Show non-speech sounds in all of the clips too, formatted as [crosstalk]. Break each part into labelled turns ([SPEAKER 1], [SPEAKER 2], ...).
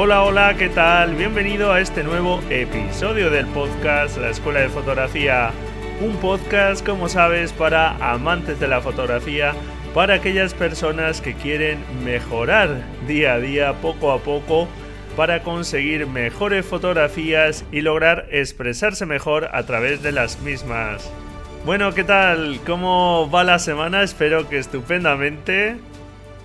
[SPEAKER 1] Hola, hola, ¿qué tal? Bienvenido a este nuevo episodio del podcast La Escuela de Fotografía. Un podcast, como sabes, para amantes de la fotografía, para aquellas personas que quieren mejorar día a día, poco a poco, para conseguir mejores fotografías y lograr expresarse mejor a través de las mismas. Bueno, ¿qué tal? ¿Cómo va la semana? Espero que estupendamente.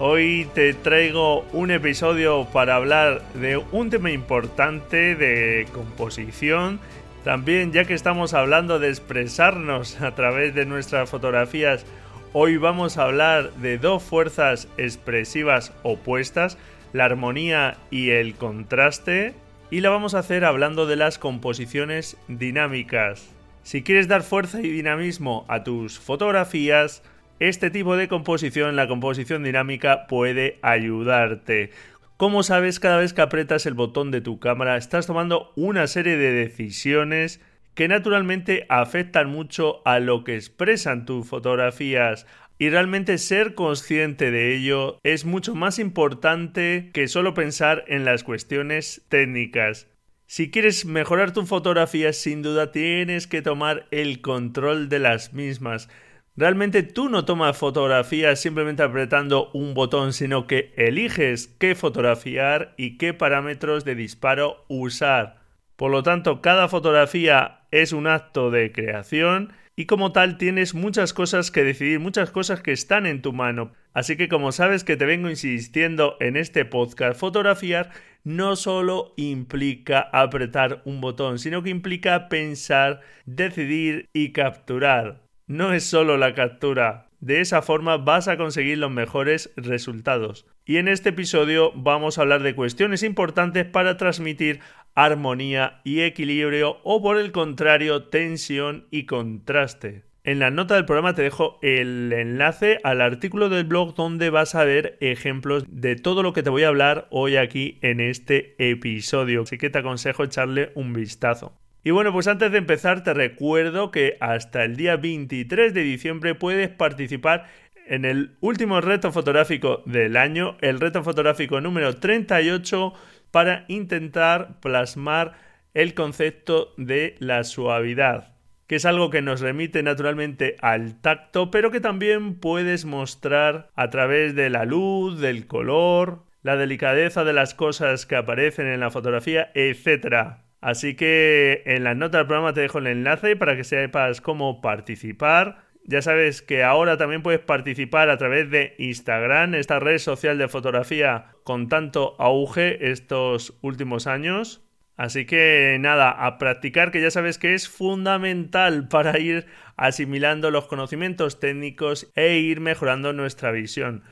[SPEAKER 1] Hoy te traigo un episodio para hablar de un tema importante de composición. También ya que estamos hablando de expresarnos [laughs] a través de nuestras fotografías, hoy vamos a hablar de dos fuerzas expresivas opuestas, la armonía y el contraste. Y la vamos a hacer hablando de las composiciones dinámicas. Si quieres dar fuerza y dinamismo a tus fotografías, este tipo de composición, la composición dinámica, puede ayudarte. Como sabes, cada vez que aprietas el botón de tu cámara estás tomando una serie de decisiones que naturalmente afectan mucho a lo que expresan tus fotografías. Y realmente ser consciente de ello es mucho más importante que solo pensar en las cuestiones técnicas. Si quieres mejorar tu fotografía, sin duda tienes que tomar el control de las mismas. Realmente tú no tomas fotografías simplemente apretando un botón, sino que eliges qué fotografiar y qué parámetros de disparo usar. Por lo tanto, cada fotografía es un acto de creación y como tal tienes muchas cosas que decidir, muchas cosas que están en tu mano. Así que como sabes que te vengo insistiendo en este podcast, fotografiar no solo implica apretar un botón, sino que implica pensar, decidir y capturar no es solo la captura. De esa forma vas a conseguir los mejores resultados. Y en este episodio vamos a hablar de cuestiones importantes para transmitir armonía y equilibrio o por el contrario tensión y contraste. En la nota del programa te dejo el enlace al artículo del blog donde vas a ver ejemplos de todo lo que te voy a hablar hoy aquí en este episodio. Así que te aconsejo echarle un vistazo. Y bueno, pues antes de empezar te recuerdo que hasta el día 23 de diciembre puedes participar en el último reto fotográfico del año, el reto fotográfico número 38, para intentar plasmar el concepto de la suavidad, que es algo que nos remite naturalmente al tacto, pero que también puedes mostrar a través de la luz, del color, la delicadeza de las cosas que aparecen en la fotografía, etc. Así que en las notas del programa te dejo el enlace para que sepas cómo participar. Ya sabes que ahora también puedes participar a través de Instagram, esta red social de fotografía con tanto auge estos últimos años. Así que nada, a practicar que ya sabes que es fundamental [laughs] para ir asimilando los conocimientos técnicos e ir mejorando nuestra visión.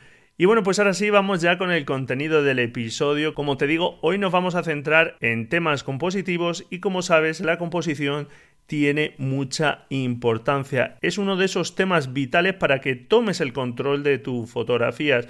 [SPEAKER 1] Y bueno, pues ahora sí vamos ya con el contenido del episodio. Como te digo, hoy nos vamos a centrar en temas compositivos y como sabes, la composición tiene mucha importancia. Es uno de esos temas vitales para que tomes el control de tus fotografías.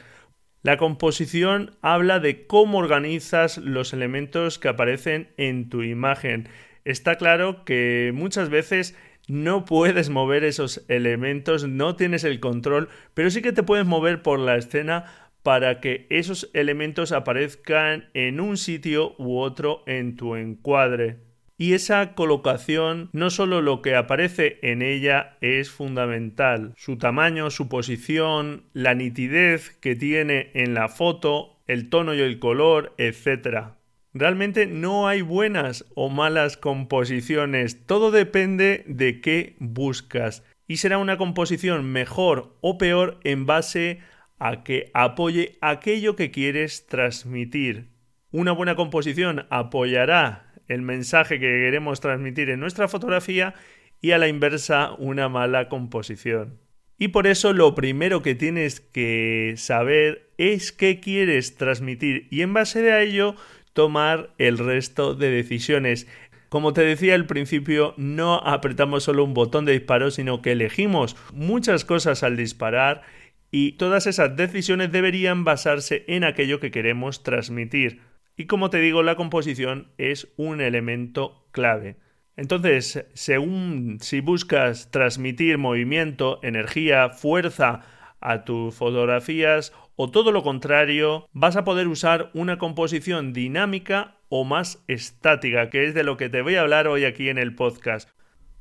[SPEAKER 1] La composición habla de cómo organizas los elementos que aparecen en tu imagen. Está claro que muchas veces no puedes mover esos elementos, no tienes el control, pero sí que te puedes mover por la escena para que esos elementos aparezcan en un sitio u otro en tu encuadre. Y esa colocación, no solo lo que aparece en ella es fundamental, su tamaño, su posición, la nitidez que tiene en la foto, el tono y el color, etc. Realmente no hay buenas o malas composiciones, todo depende de qué buscas y será una composición mejor o peor en base a que apoye aquello que quieres transmitir. Una buena composición apoyará el mensaje que queremos transmitir en nuestra fotografía y a la inversa una mala composición. Y por eso lo primero que tienes que saber es qué quieres transmitir y en base de ello tomar el resto de decisiones. Como te decía al principio, no apretamos solo un botón de disparo, sino que elegimos muchas cosas al disparar y todas esas decisiones deberían basarse en aquello que queremos transmitir. Y como te digo, la composición es un elemento clave. Entonces, según si buscas transmitir movimiento, energía, fuerza a tus fotografías o todo lo contrario, vas a poder usar una composición dinámica o más estática, que es de lo que te voy a hablar hoy aquí en el podcast.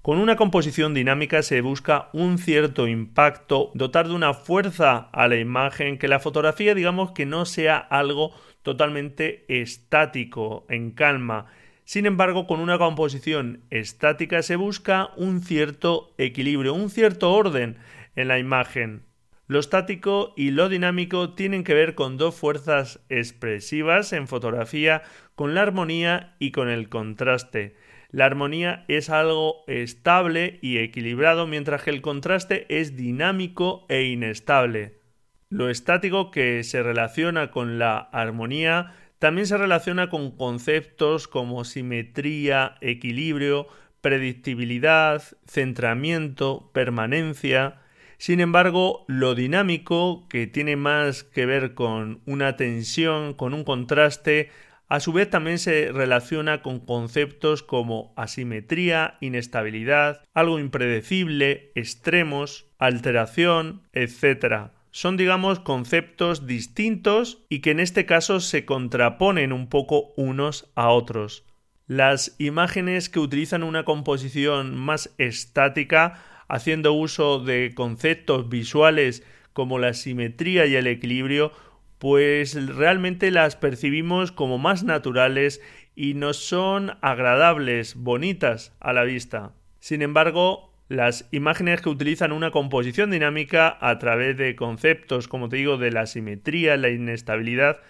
[SPEAKER 1] Con una composición dinámica se busca un cierto impacto, dotar de una fuerza a la imagen, que la fotografía digamos que no sea algo totalmente estático, en calma. Sin embargo, con una composición estática se busca un cierto equilibrio, un cierto orden en la imagen. Lo estático y lo dinámico tienen que ver con dos fuerzas expresivas en fotografía, con la armonía y con el contraste. La armonía es algo estable y equilibrado, mientras que el contraste es dinámico e inestable. Lo estático que se relaciona con la armonía también se relaciona con conceptos como simetría, equilibrio, predictibilidad, centramiento, permanencia, sin embargo, lo dinámico, que tiene más que ver con una tensión, con un contraste, a su vez también se relaciona con conceptos como asimetría, inestabilidad, algo impredecible, extremos, alteración, etc. Son, digamos, conceptos distintos y que en este caso se contraponen un poco unos a otros. Las imágenes que utilizan una composición más estática haciendo uso de conceptos visuales como la simetría y el equilibrio, pues realmente las percibimos como más naturales y nos son agradables, bonitas a la vista. Sin embargo, las imágenes que utilizan una composición dinámica a través de conceptos, como te digo, de la simetría, la inestabilidad,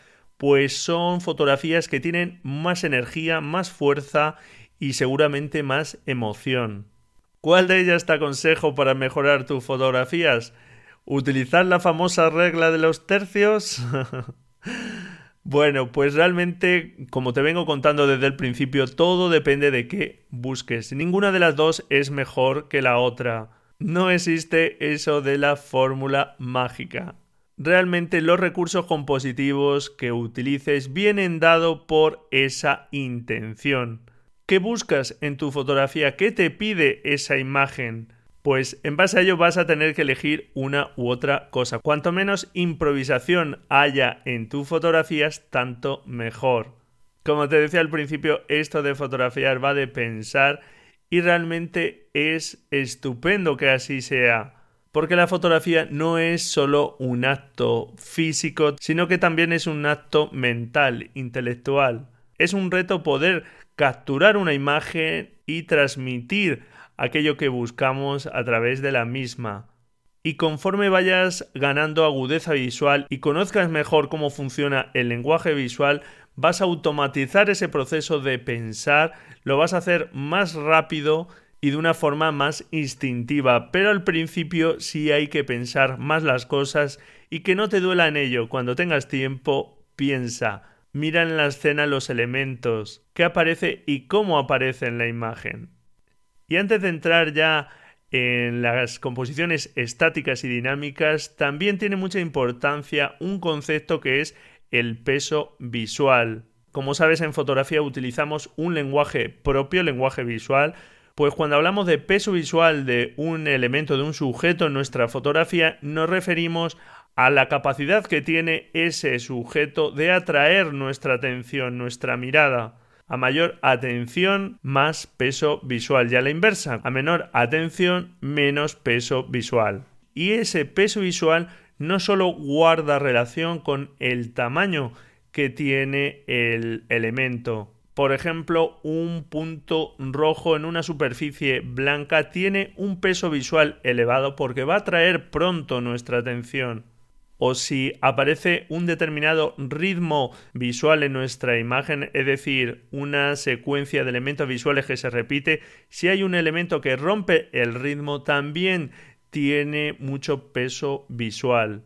[SPEAKER 1] pues son fotografías que tienen más energía, más fuerza y seguramente más emoción. ¿Cuál de ellas te aconsejo para mejorar tus fotografías? ¿Utilizar la famosa regla de los tercios? [laughs] bueno, pues realmente, como te vengo contando desde el principio, todo depende de qué busques. Ninguna de las dos es mejor que la otra. No existe eso de la fórmula mágica. Realmente los recursos compositivos que utilices vienen dado por esa intención. ¿Qué buscas en tu fotografía? ¿Qué te pide esa imagen? Pues en base a ello vas a tener que elegir una u otra cosa. Cuanto menos improvisación haya en tus fotografías, tanto mejor. Como te decía al principio, esto de fotografiar va de pensar y realmente es estupendo que así sea. Porque la fotografía no es solo un acto físico, sino que también es un acto mental, intelectual. Es un reto poder capturar una imagen y transmitir aquello que buscamos a través de la misma. Y conforme vayas ganando agudeza visual y conozcas mejor cómo funciona el lenguaje visual, vas a automatizar ese proceso de pensar, lo vas a hacer más rápido y de una forma más instintiva, pero al principio sí hay que pensar más las cosas y que no te duela en ello. Cuando tengas tiempo, piensa, mira en la escena los elementos, qué aparece y cómo aparece en la imagen. Y antes de entrar ya en las composiciones estáticas y dinámicas, también tiene mucha importancia un concepto que es el peso visual. Como sabes, en fotografía utilizamos un lenguaje propio, lenguaje visual, pues cuando hablamos de peso visual de un elemento, de un sujeto en nuestra fotografía, nos referimos a la capacidad que tiene ese sujeto de atraer nuestra atención, nuestra mirada. A mayor atención, más peso visual. Y a la inversa, a menor atención, menos peso visual. Y ese peso visual no solo guarda relación con el tamaño que tiene el elemento. Por ejemplo, un punto rojo en una superficie blanca tiene un peso visual elevado porque va a atraer pronto nuestra atención o si aparece un determinado ritmo visual en nuestra imagen, es decir, una secuencia de elementos visuales que se repite, si hay un elemento que rompe el ritmo, también tiene mucho peso visual.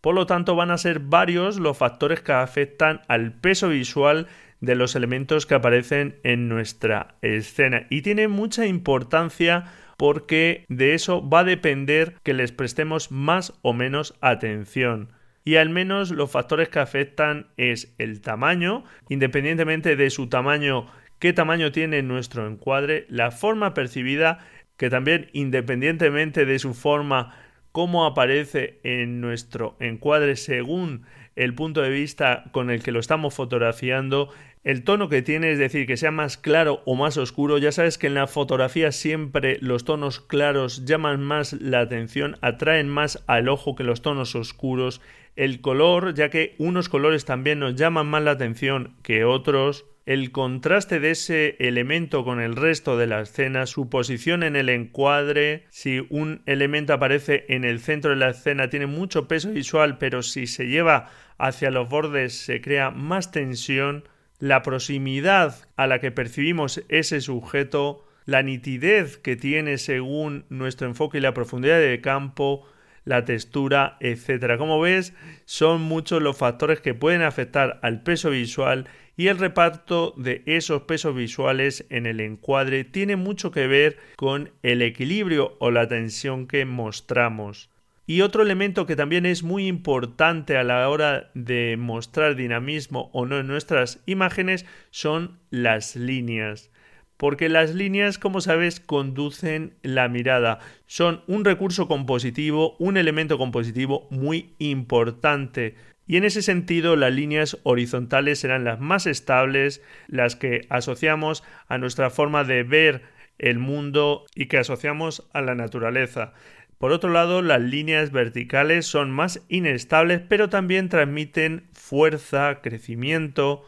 [SPEAKER 1] Por lo tanto, van a ser varios los factores que afectan al peso visual de los elementos que aparecen en nuestra escena y tiene mucha importancia porque de eso va a depender que les prestemos más o menos atención. Y al menos los factores que afectan es el tamaño, independientemente de su tamaño, qué tamaño tiene nuestro encuadre, la forma percibida, que también independientemente de su forma, cómo aparece en nuestro encuadre según el punto de vista con el que lo estamos fotografiando, el tono que tiene, es decir, que sea más claro o más oscuro, ya sabes que en la fotografía siempre los tonos claros llaman más la atención, atraen más al ojo que los tonos oscuros. El color, ya que unos colores también nos llaman más la atención que otros. El contraste de ese elemento con el resto de la escena, su posición en el encuadre, si un elemento aparece en el centro de la escena tiene mucho peso visual, pero si se lleva hacia los bordes se crea más tensión la proximidad a la que percibimos ese sujeto, la nitidez que tiene según nuestro enfoque y la profundidad de campo, la textura, etc. Como ves, son muchos los factores que pueden afectar al peso visual y el reparto de esos pesos visuales en el encuadre tiene mucho que ver con el equilibrio o la tensión que mostramos. Y otro elemento que también es muy importante a la hora de mostrar dinamismo o no en nuestras imágenes son las líneas. Porque las líneas, como sabes, conducen la mirada. Son un recurso compositivo, un elemento compositivo muy importante. Y en ese sentido, las líneas horizontales serán las más estables, las que asociamos a nuestra forma de ver el mundo y que asociamos a la naturaleza. Por otro lado, las líneas verticales son más inestables, pero también transmiten fuerza, crecimiento.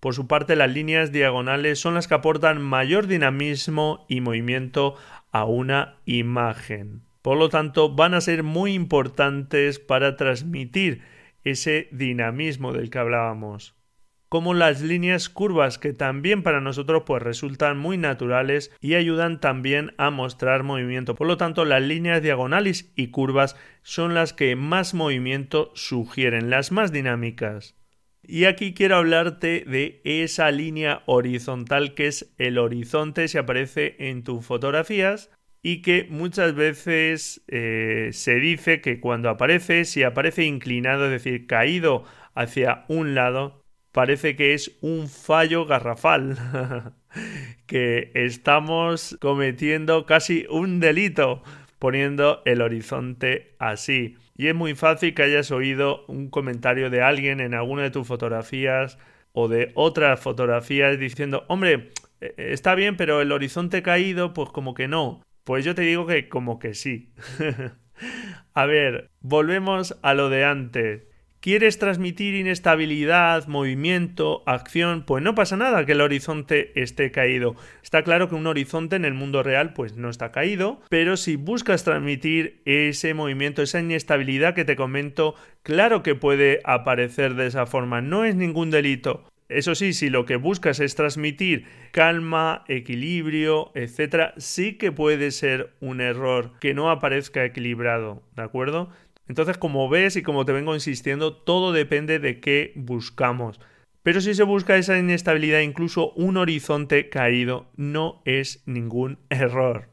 [SPEAKER 1] Por su parte, las líneas diagonales son las que aportan mayor dinamismo y movimiento a una imagen. Por lo tanto, van a ser muy importantes para transmitir ese dinamismo del que hablábamos como las líneas curvas que también para nosotros pues resultan muy naturales y ayudan también a mostrar movimiento. Por lo tanto, las líneas diagonales y curvas son las que más movimiento sugieren, las más dinámicas. Y aquí quiero hablarte de esa línea horizontal que es el horizonte si aparece en tus fotografías y que muchas veces eh, se dice que cuando aparece, si aparece inclinado, es decir, caído hacia un lado, parece que es un fallo garrafal, [laughs] que estamos cometiendo casi un delito poniendo el horizonte así. Y es muy fácil que hayas oído un comentario de alguien en alguna de tus fotografías o de otras fotografías diciendo, hombre, eh, está bien, pero el horizonte caído, pues como que no. Pues yo te digo que como que sí. [laughs] A ver, volvemos a lo de antes. ¿Quieres transmitir inestabilidad, movimiento, acción? Pues no pasa nada que el horizonte esté caído. Está claro que un horizonte en el mundo real pues no está caído, pero si buscas transmitir ese movimiento, esa inestabilidad que te comento, claro que puede aparecer de esa forma, no es ningún delito. Eso sí, si lo que buscas es transmitir calma, equilibrio, etc., sí que puede ser un error que no aparezca equilibrado, ¿de acuerdo? Entonces, como ves y como te vengo insistiendo, todo depende de qué buscamos. Pero si se busca esa inestabilidad, incluso un horizonte caído, no es ningún error.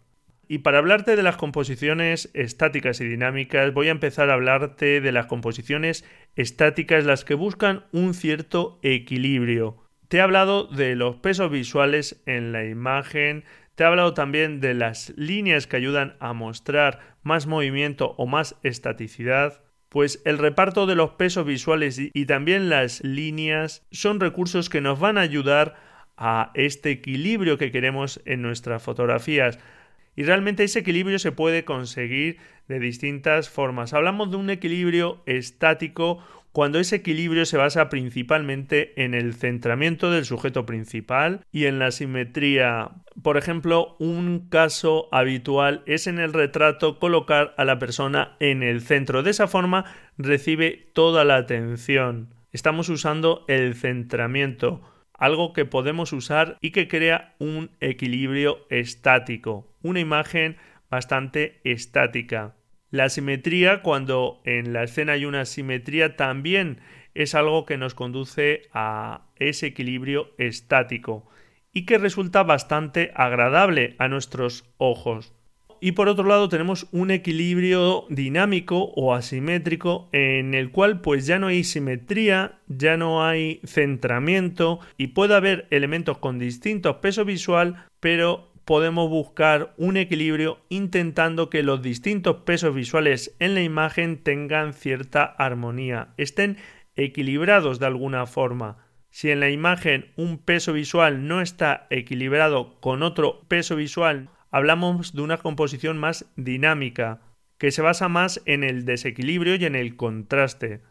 [SPEAKER 1] Y para hablarte de las composiciones estáticas y dinámicas, voy a empezar a hablarte de las composiciones estáticas, las que buscan un cierto equilibrio. Te he hablado de los pesos visuales en la imagen, te he hablado también de las líneas que ayudan a mostrar más movimiento o más estaticidad. Pues el reparto de los pesos visuales y también las líneas son recursos que nos van a ayudar a este equilibrio que queremos en nuestras fotografías. Y realmente ese equilibrio se puede conseguir de distintas formas. Hablamos de un equilibrio estático, cuando ese equilibrio se basa principalmente en el centramiento del sujeto principal y en la simetría. Por ejemplo, un caso habitual es en el retrato colocar a la persona en el centro. De esa forma recibe toda la atención. Estamos usando el centramiento, algo que podemos usar y que crea un equilibrio estático, una imagen bastante estática. La simetría, cuando en la escena hay una simetría, también es algo que nos conduce a ese equilibrio estático y que resulta bastante agradable a nuestros ojos. Y por otro lado tenemos un equilibrio dinámico o asimétrico en el cual pues ya no hay simetría, ya no hay centramiento y puede haber elementos con distintos peso visual, pero podemos buscar un equilibrio intentando que los distintos pesos visuales en la imagen tengan cierta armonía, estén equilibrados de alguna forma. Si en la imagen un peso visual no está equilibrado con otro peso visual, hablamos de una composición más dinámica, que se basa más en el desequilibrio y en el contraste.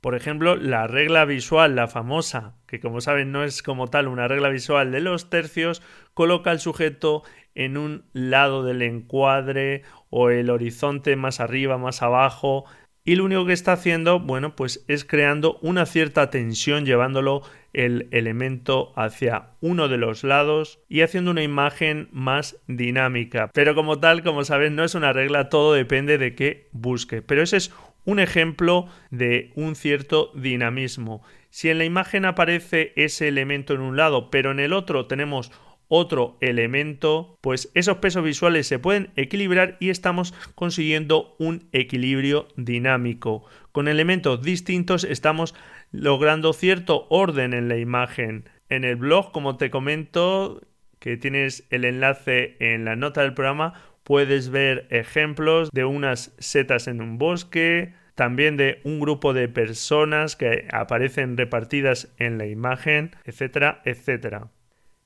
[SPEAKER 1] Por ejemplo, la regla visual, la famosa, que como saben no es como tal una regla visual de los tercios, coloca al sujeto en un lado del encuadre o el horizonte más arriba, más abajo, y lo único que está haciendo, bueno, pues es creando una cierta tensión, llevándolo el elemento hacia uno de los lados y haciendo una imagen más dinámica. Pero como tal, como saben, no es una regla, todo depende de qué busque. Pero ese es un ejemplo de un cierto dinamismo. Si en la imagen aparece ese elemento en un lado, pero en el otro tenemos otro elemento, pues esos pesos visuales se pueden equilibrar y estamos consiguiendo un equilibrio dinámico. Con elementos distintos estamos logrando cierto orden en la imagen. En el blog, como te comento, que tienes el enlace en la nota del programa, puedes ver ejemplos de unas setas en un bosque, también de un grupo de personas que aparecen repartidas en la imagen, etcétera, etcétera.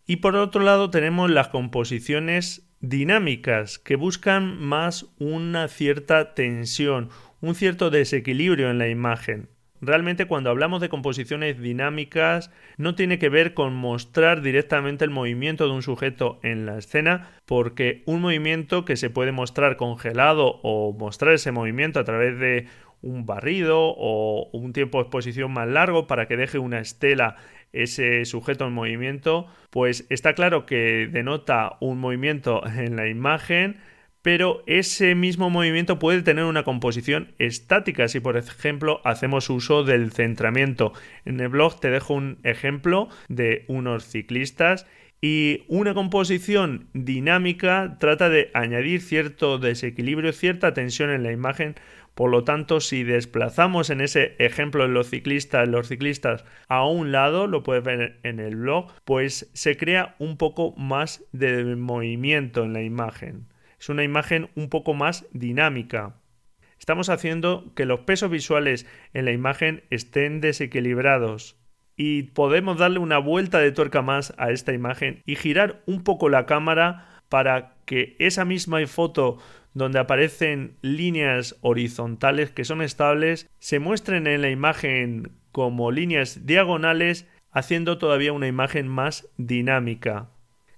[SPEAKER 1] Y por otro lado tenemos las composiciones dinámicas que buscan más una cierta tensión, un cierto desequilibrio en la imagen. Realmente cuando hablamos de composiciones dinámicas no tiene que ver con mostrar directamente el movimiento de un sujeto en la escena, porque un movimiento que se puede mostrar congelado o mostrar ese movimiento a través de un barrido o un tiempo de exposición más largo para que deje una estela ese sujeto en movimiento, pues está claro que denota un movimiento en la imagen, pero ese mismo movimiento puede tener una composición estática si por ejemplo hacemos uso del centramiento. En el blog te dejo un ejemplo de unos ciclistas y una composición dinámica trata de añadir cierto desequilibrio, cierta tensión en la imagen. Por lo tanto, si desplazamos en ese ejemplo los ciclistas, los ciclistas a un lado, lo puedes ver en el blog, pues se crea un poco más de movimiento en la imagen es una imagen un poco más dinámica. Estamos haciendo que los pesos visuales en la imagen estén desequilibrados y podemos darle una vuelta de tuerca más a esta imagen y girar un poco la cámara para que esa misma foto donde aparecen líneas horizontales que son estables se muestren en la imagen como líneas diagonales haciendo todavía una imagen más dinámica.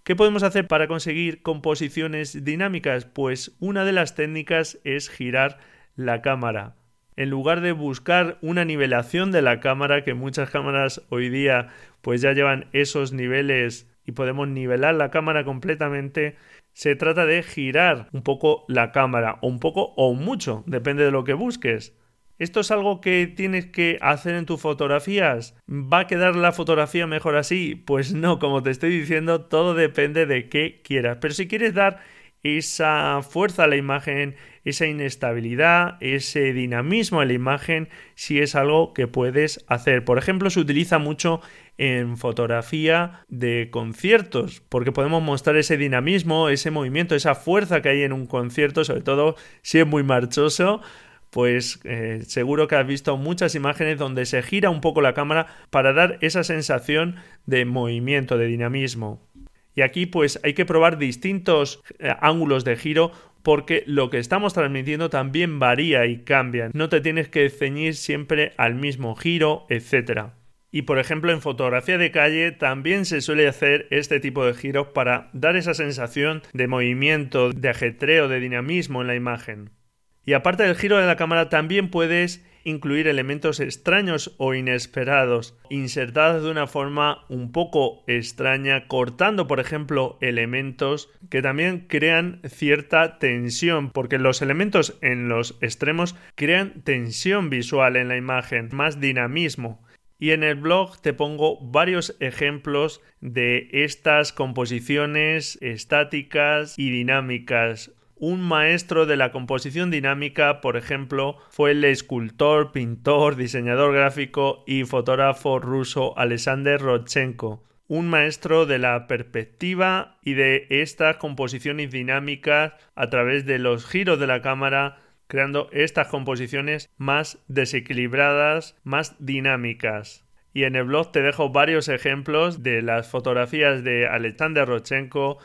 [SPEAKER 1] ¿Qué podemos hacer para conseguir composiciones dinámicas? Pues una de las técnicas es girar la cámara. En lugar de buscar una nivelación de la cámara, que muchas cámaras hoy día pues ya llevan esos niveles y podemos nivelar la cámara completamente, se trata de girar un poco la cámara, o un poco o mucho, depende de lo que busques. ¿Esto es algo que tienes que hacer en tus fotografías? ¿Va a quedar la fotografía mejor así? Pues no, como te estoy diciendo, todo depende de qué quieras. Pero si quieres dar esa fuerza a la imagen, esa inestabilidad, ese dinamismo a la imagen, si es algo que puedes hacer. Por ejemplo, se utiliza mucho en fotografía de conciertos, porque podemos mostrar ese dinamismo, ese movimiento, esa fuerza que hay en un concierto, sobre todo si es muy marchoso pues eh, seguro que has visto muchas imágenes donde se gira un poco la cámara para dar esa sensación de movimiento, de dinamismo. Y aquí pues hay que probar distintos eh, ángulos de giro porque lo que estamos transmitiendo también varía y cambia. No te tienes que ceñir siempre al mismo giro, etc. Y por ejemplo en fotografía de calle también se suele hacer este tipo de giros para dar esa sensación de movimiento, de ajetreo, de dinamismo en la imagen. Y aparte del giro de la cámara también puedes incluir elementos extraños o inesperados, insertados de una forma un poco extraña, cortando, por ejemplo, elementos que también crean cierta tensión, porque los elementos en los extremos crean tensión visual en la imagen, más dinamismo. Y en el blog te pongo varios ejemplos de estas composiciones estáticas y dinámicas un maestro de la composición dinámica, por ejemplo, fue el escultor, pintor, diseñador gráfico y fotógrafo ruso Alexander Rodchenko. Un maestro de la perspectiva y de estas composiciones dinámicas a través de los giros de la cámara, creando estas composiciones más desequilibradas, más dinámicas. Y en el blog te dejo varios ejemplos de las fotografías de Alexander Rodchenko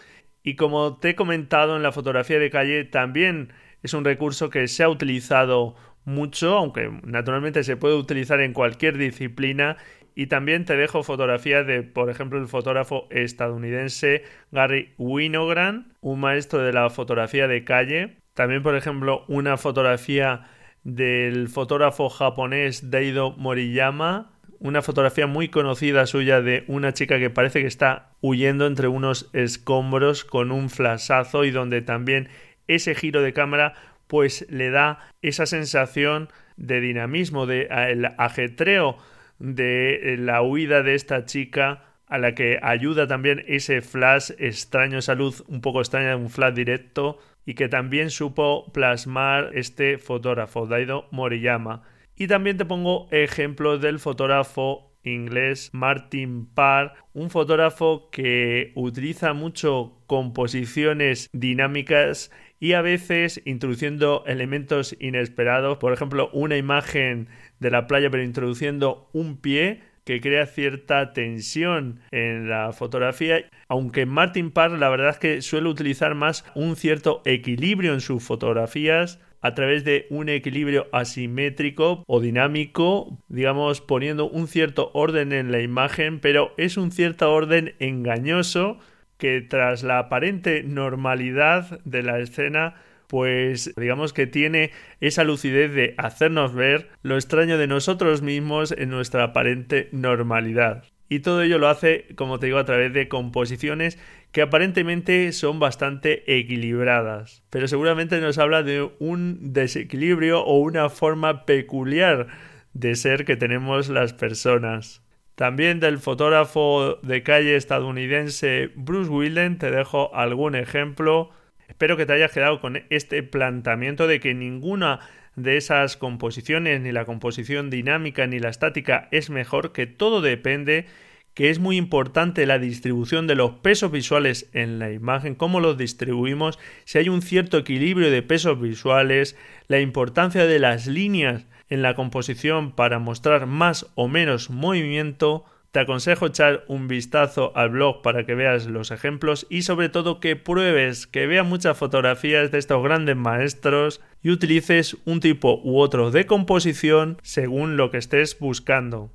[SPEAKER 1] y como te he comentado en la fotografía de calle, también es un recurso que se ha utilizado mucho, aunque naturalmente se puede utilizar en cualquier disciplina. Y también te dejo fotografías de, por ejemplo, el fotógrafo estadounidense Gary Winogrand, un maestro de la fotografía de calle. También, por ejemplo, una fotografía del fotógrafo japonés Daido Moriyama, una fotografía muy conocida suya de una chica que parece que está huyendo entre unos escombros con un flashazo y donde también ese giro de cámara pues le da esa sensación de dinamismo, de el ajetreo de la huida de esta chica a la que ayuda también ese flash extraño, esa luz un poco extraña de un flash directo y que también supo plasmar este fotógrafo, Daido Moriyama. Y también te pongo ejemplos del fotógrafo inglés Martin Parr, un fotógrafo que utiliza mucho composiciones dinámicas y a veces introduciendo elementos inesperados, por ejemplo, una imagen de la playa pero introduciendo un pie que crea cierta tensión en la fotografía, aunque Martin Parr la verdad es que suele utilizar más un cierto equilibrio en sus fotografías, a través de un equilibrio asimétrico o dinámico, digamos poniendo un cierto orden en la imagen, pero es un cierto orden engañoso que tras la aparente normalidad de la escena pues digamos que tiene esa lucidez de hacernos ver lo extraño de nosotros mismos en nuestra aparente normalidad. Y todo ello lo hace, como te digo, a través de composiciones que aparentemente son bastante equilibradas, pero seguramente nos habla de un desequilibrio o una forma peculiar de ser que tenemos las personas. También del fotógrafo de calle estadounidense Bruce Wilden te dejo algún ejemplo. Espero que te hayas quedado con este planteamiento de que ninguna de esas composiciones, ni la composición dinámica ni la estática es mejor, que todo depende que es muy importante la distribución de los pesos visuales en la imagen, cómo los distribuimos, si hay un cierto equilibrio de pesos visuales, la importancia de las líneas en la composición para mostrar más o menos movimiento, te aconsejo echar un vistazo al blog para que veas los ejemplos y sobre todo que pruebes, que veas muchas fotografías de estos grandes maestros y utilices un tipo u otro de composición según lo que estés buscando.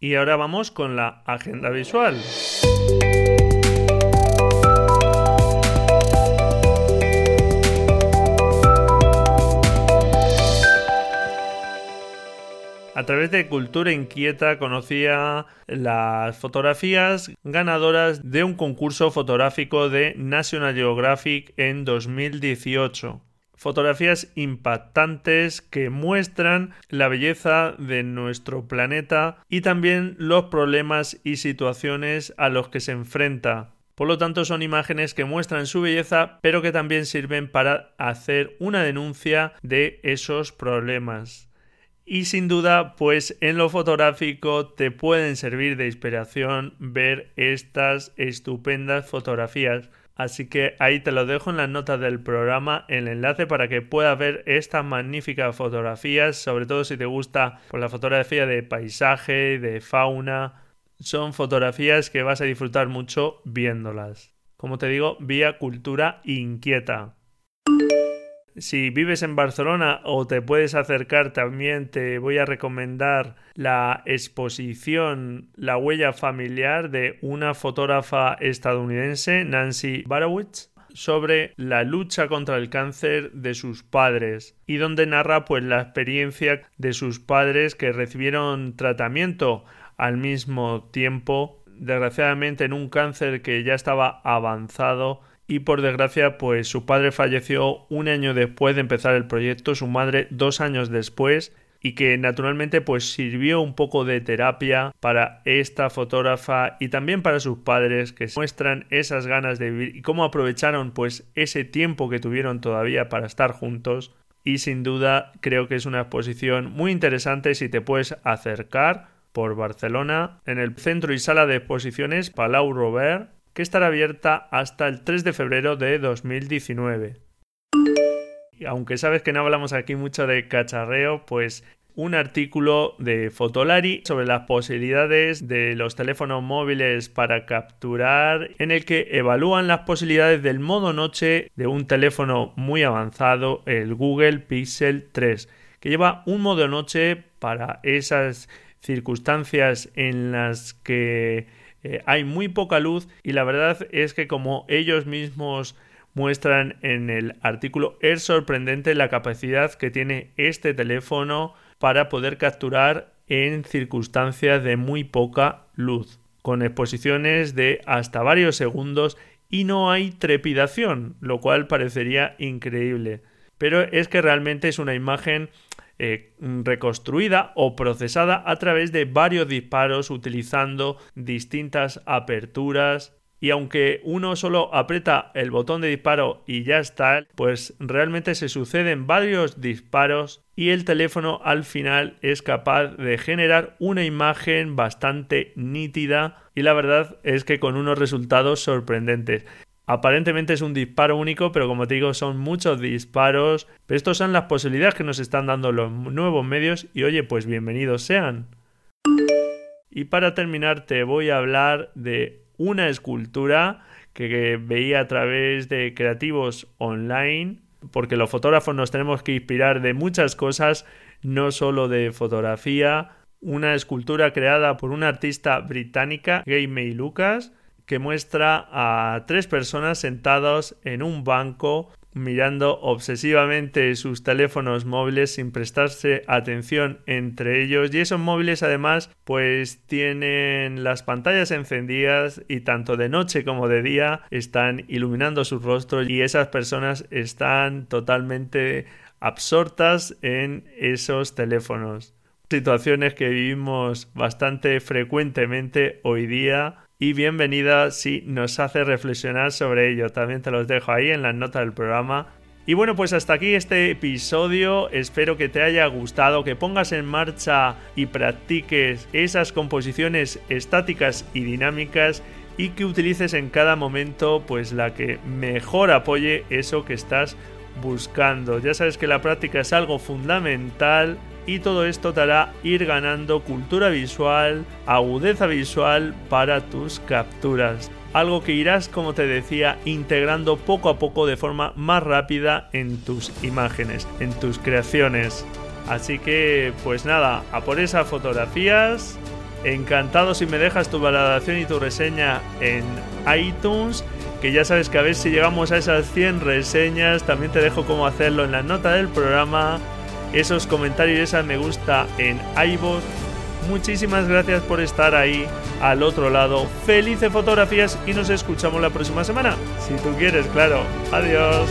[SPEAKER 1] Y ahora vamos con la agenda visual. A través de Cultura Inquieta conocía las fotografías ganadoras de un concurso fotográfico de National Geographic en 2018 fotografías impactantes que muestran la belleza de nuestro planeta y también los problemas y situaciones a los que se enfrenta. Por lo tanto, son imágenes que muestran su belleza, pero que también sirven para hacer una denuncia de esos problemas. Y sin duda, pues en lo fotográfico te pueden servir de inspiración ver estas estupendas fotografías Así que ahí te lo dejo en las notas del programa, el enlace para que puedas ver estas magníficas fotografías, sobre todo si te gusta pues, la fotografía de paisaje, de fauna. Son fotografías que vas a disfrutar mucho viéndolas. como te digo, vía cultura inquieta. Si vives en Barcelona o te puedes acercar también, te voy a recomendar la exposición La huella familiar de una fotógrafa estadounidense, Nancy Barowitz sobre la lucha contra el cáncer de sus padres y donde narra pues la experiencia de sus padres que recibieron tratamiento al mismo tiempo. Desgraciadamente en un cáncer que ya estaba avanzado y por desgracia pues su padre falleció un año después de empezar el proyecto, su madre dos años después y que naturalmente pues sirvió un poco de terapia para esta fotógrafa y también para sus padres que muestran esas ganas de vivir y cómo aprovecharon pues ese tiempo que tuvieron todavía para estar juntos. Y sin duda creo que es una exposición muy interesante si te puedes acercar por Barcelona en el centro y sala de exposiciones Palau Robert que estará abierta hasta el 3 de febrero de 2019 aunque sabes que no hablamos aquí mucho de cacharreo, pues un artículo de Fotolari sobre las posibilidades de los teléfonos móviles para capturar, en el que evalúan las posibilidades del modo noche de un teléfono muy avanzado, el Google Pixel 3, que lleva un modo noche para esas circunstancias en las que eh, hay muy poca luz y la verdad es que como ellos mismos muestran en el artículo, es sorprendente la capacidad que tiene este teléfono para poder capturar en circunstancias de muy poca luz, con exposiciones de hasta varios segundos y no hay trepidación, lo cual parecería increíble. Pero es que realmente es una imagen eh, reconstruida o procesada a través de varios disparos utilizando distintas aperturas y aunque uno solo aprieta el botón de disparo y ya está, pues realmente se suceden varios disparos y el teléfono al final es capaz de generar una imagen bastante nítida y la verdad es que con unos resultados sorprendentes. Aparentemente es un disparo único, pero como te digo, son muchos disparos. Pero estos son las posibilidades que nos están dando los nuevos medios y oye, pues bienvenidos sean. Y para terminar te voy a hablar de una escultura que veía a través de creativos online, porque los fotógrafos nos tenemos que inspirar de muchas cosas, no solo de fotografía. Una escultura creada por una artista británica, May Lucas, que muestra a tres personas sentados en un banco mirando obsesivamente sus teléfonos móviles sin prestarse atención entre ellos. Y esos móviles además pues tienen las pantallas encendidas y tanto de noche como de día están iluminando sus rostros y esas personas están totalmente absortas en esos teléfonos. Situaciones que vivimos bastante frecuentemente hoy día y bienvenida si nos hace reflexionar sobre ello. También te los dejo ahí en las notas del programa. Y bueno, pues hasta aquí este episodio. Espero que te haya gustado, que pongas en marcha y practiques esas composiciones estáticas y dinámicas y que utilices en cada momento pues la que mejor apoye eso que estás buscando. Ya sabes que la práctica es algo fundamental y todo esto te hará ir ganando cultura visual, agudeza visual para tus capturas. Algo que irás, como te decía, integrando poco a poco de forma más rápida en tus imágenes, en tus creaciones. Así que, pues nada, a por esas fotografías. Encantado si me dejas tu valoración y tu reseña en iTunes que ya sabes que a ver si llegamos a esas 100 reseñas, también te dejo cómo hacerlo en la nota del programa esos comentarios y esa me gusta en iVoox. Muchísimas gracias por estar ahí al otro lado. Felices fotografías y nos escuchamos la próxima semana. Si tú quieres, claro. Adiós.